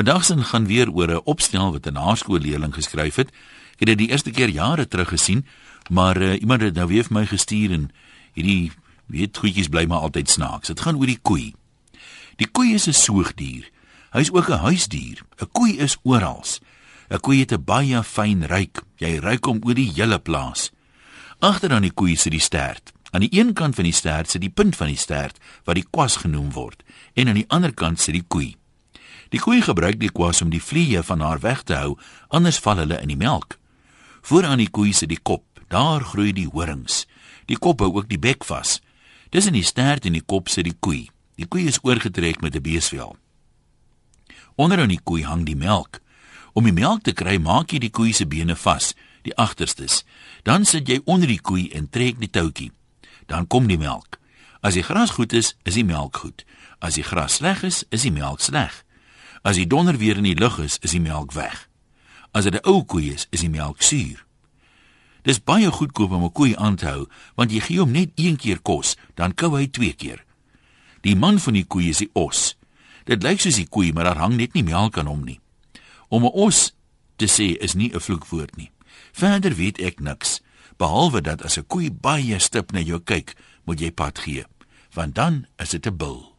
Vandag se gaan weer oor 'n opstel wat 'n naskoolleerling geskryf het. Ek het dit die eerste keer jare terug gesien, maar uh, iemand het nou weer vir my gestuur en hierdie weet goedjies bly maar altyd snaaks. Dit gaan oor die koei. Die koei is 'n soogdier. Hy's ook 'n huisdier. 'n Koei is oral. 'n Koei het 'n baie fyn ruik. Jy ruik hom oor die hele plaas. Agter aan die koei sit die stert. Aan die een kant van die stert sit die punt van die stert wat die kwas genoem word en aan die ander kant sit die koei. Die koei gebruik die kwas om die vliee van haar weg te hou, anders val hulle in die melk. Voor aan die koei sit die kop. Daar groei die horings. Die kop hou ook die bek vas. Dis in die stert en die kop sit die koei. Die koei is oorgetrek met 'n beesvel. Onder aan die koei hang die melk. Om die melk te kry, maak jy die koei se bene vas, die agterstes. Dan sit jy onder die koei en trek die toutjie. Dan kom die melk. As die gras goed is, is die melk goed. As die gras sleg is, is die melk sleg. As die donder weer in die lug is, is die melk weg. As dit 'n ou koei is, is die melk suur. Dis baie goedkoop om 'n koei aan te hou, want jy gee hom net een keer kos, dan kou hy twee keer. Die man van die koei is die os. Dit lyk soos die koei, maar daar hang net nie melk aan hom nie. Om 'n os te sê is nie 'n vloekwoord nie. Verder weet ek niks, behalwe dat as 'n koei baie stip na jou kyk, moet jy pad gee, want dan is dit 'n bil.